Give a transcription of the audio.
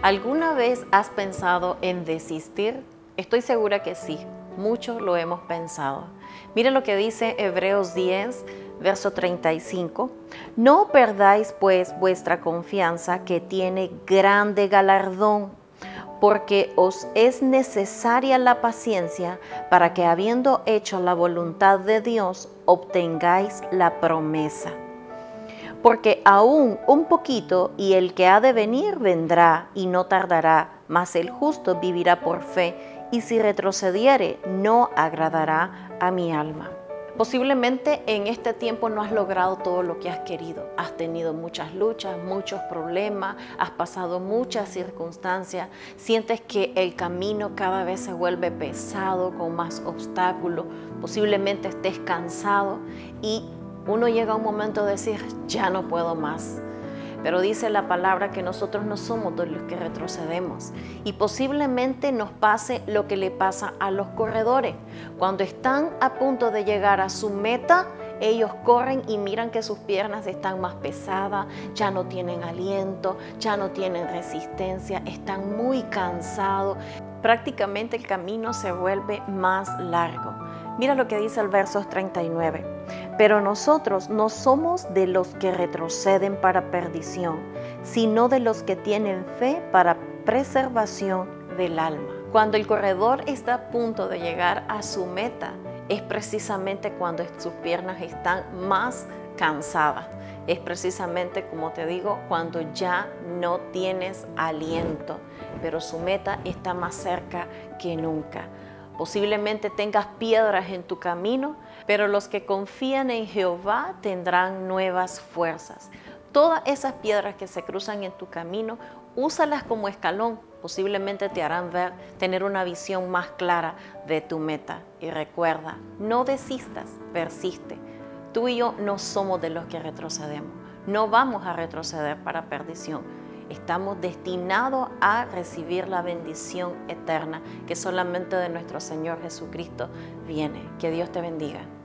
¿Alguna vez has pensado en desistir? Estoy segura que sí, muchos lo hemos pensado. Mire lo que dice Hebreos 10, verso 35. No perdáis pues vuestra confianza que tiene grande galardón, porque os es necesaria la paciencia para que habiendo hecho la voluntad de Dios, obtengáis la promesa porque aún un poquito y el que ha de venir vendrá y no tardará, mas el justo vivirá por fe, y si retrocediere no agradará a mi alma. Posiblemente en este tiempo no has logrado todo lo que has querido. Has tenido muchas luchas, muchos problemas, has pasado muchas circunstancias. Sientes que el camino cada vez se vuelve pesado, con más obstáculos. Posiblemente estés cansado y uno llega a un momento de decir, ya no puedo más. Pero dice la palabra que nosotros no somos los que retrocedemos. Y posiblemente nos pase lo que le pasa a los corredores. Cuando están a punto de llegar a su meta, ellos corren y miran que sus piernas están más pesadas, ya no tienen aliento, ya no tienen resistencia, están muy cansados. Prácticamente el camino se vuelve más largo. Mira lo que dice el verso 39. Pero nosotros no somos de los que retroceden para perdición, sino de los que tienen fe para preservación del alma. Cuando el corredor está a punto de llegar a su meta, es precisamente cuando sus piernas están más cansadas. Es precisamente, como te digo, cuando ya no tienes aliento, pero su meta está más cerca que nunca. Posiblemente tengas piedras en tu camino, pero los que confían en Jehová tendrán nuevas fuerzas. Todas esas piedras que se cruzan en tu camino, úsalas como escalón. Posiblemente te harán ver, tener una visión más clara de tu meta. Y recuerda, no desistas, persiste. Tú y yo no somos de los que retrocedemos. No vamos a retroceder para perdición estamos destinados a recibir la bendición eterna que solamente de nuestro Señor Jesucristo viene. Que Dios te bendiga.